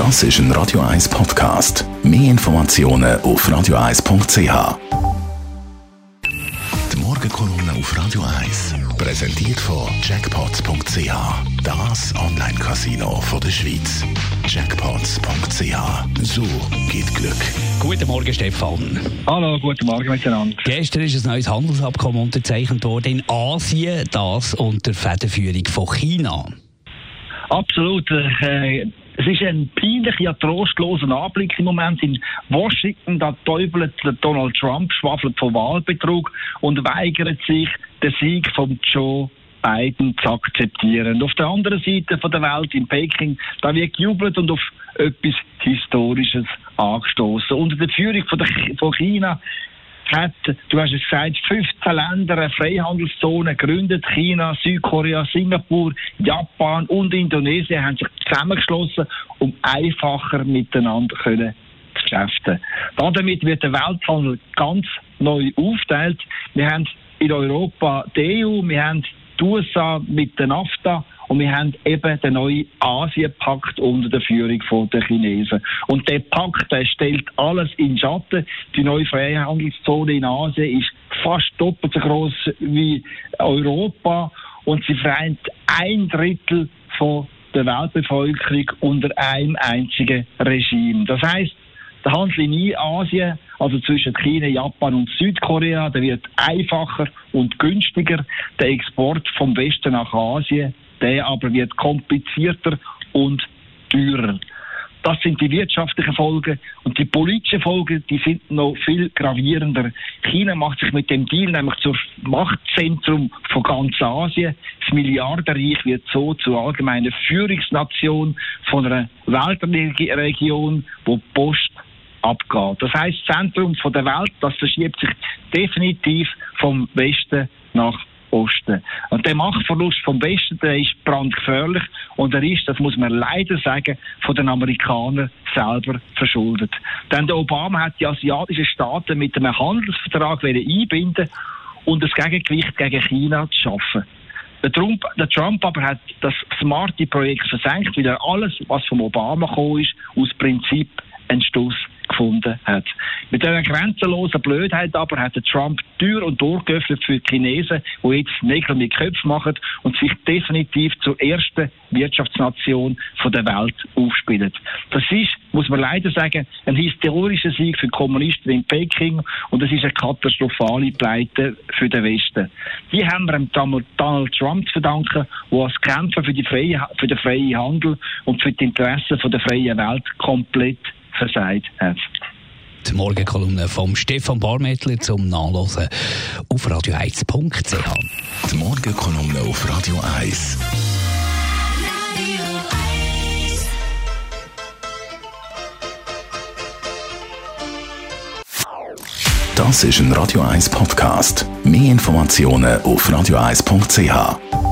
Das ist ein Radio 1 Podcast. Mehr Informationen auf radio1.ch. Die Morgenkolumne auf Radio 1 präsentiert von Jackpots.ch. Das Online-Casino der Schweiz. Jackpots.ch. So geht Glück. Guten Morgen, Stefan. Hallo, guten Morgen miteinander. Gestern ist ein neues Handelsabkommen unterzeichnet worden in Asien, das unter Federführung von China. Absolut. Äh, es ist ein peinlicher, trostloser Anblick im Moment in Washington. Da teufelt Donald Trump, schwafelt von Wahlbetrug und weigert sich, den Sieg von Joe Biden zu akzeptieren. Und auf der anderen Seite von der Welt, in Peking, da wird gejubelt und auf etwas Historisches angestoßen. Unter der Führung von, der, von China hat, du hast es gesagt, 15 Länder eine Freihandelszone gegründet. China, Südkorea, Singapur, Japan und Indonesien haben sich zusammengeschlossen, um einfacher miteinander zu geschäften. Damit wird der Welthandel ganz neu aufgeteilt. Wir haben in Europa die EU, wir haben die USA mit der NAFTA und wir haben eben den neuen Asienpakt unter der Führung der Chinesen. Und der Pakt der stellt alles in Schatten. Die neue Freihandelszone in Asien ist fast doppelt so groß wie Europa und sie vereint ein Drittel von der Weltbevölkerung unter einem einzigen Regime. Das heißt, der Handel in Asien, also zwischen China, Japan und Südkorea, der wird einfacher und günstiger. Der Export vom Westen nach Asien der aber wird komplizierter und teurer. Das sind die wirtschaftlichen Folgen. Und die politischen Folgen, die sind noch viel gravierender. China macht sich mit dem Deal nämlich zur Machtzentrum von ganz Asien. Das Milliardenreich wird so zur allgemeinen Führungsnation von einer Weltregion, wo Post abgeht. Das heißt, das Zentrum der Welt, das verschiebt sich definitiv vom Westen nach Osten. Und der Machtverlust vom Westen, der ist brandgefährlich und er ist, das muss man leider sagen, von den Amerikanern selber verschuldet. Denn der Obama hat die asiatischen Staaten mit einem Handelsvertrag einbinden und das Gegengewicht gegen China zu schaffen. Der Trump, der Trump aber hat das smarte Projekt versenkt, weil er alles, was vom Obama gekommen ist, aus Prinzip einen Stoß gefunden hat. Mit dieser grenzenlosen Blödheit aber hat Trump Tür und Tor geöffnet für die Chinesen, die jetzt Nägel mit Köpfen machen und sich definitiv zur ersten Wirtschaftsnation der Welt aufspielen. Das ist, muss man leider sagen, ein historischer Sieg für die Kommunisten in Peking und es ist eine katastrophale Pleite für den Westen. Die haben wir Donald Trump zu verdanken, der als Kämpfer für, die freie, für den freien Handel und für die Interessen der freien Welt komplett versagt hat. Die Morgenkolumne vom Stefan Barmettler zum Nachlesen auf radio1.ch. Die Morgenkolumne auf Radio 1. Das ist ein Radio 1 Podcast. Mehr Informationen auf radio1.ch.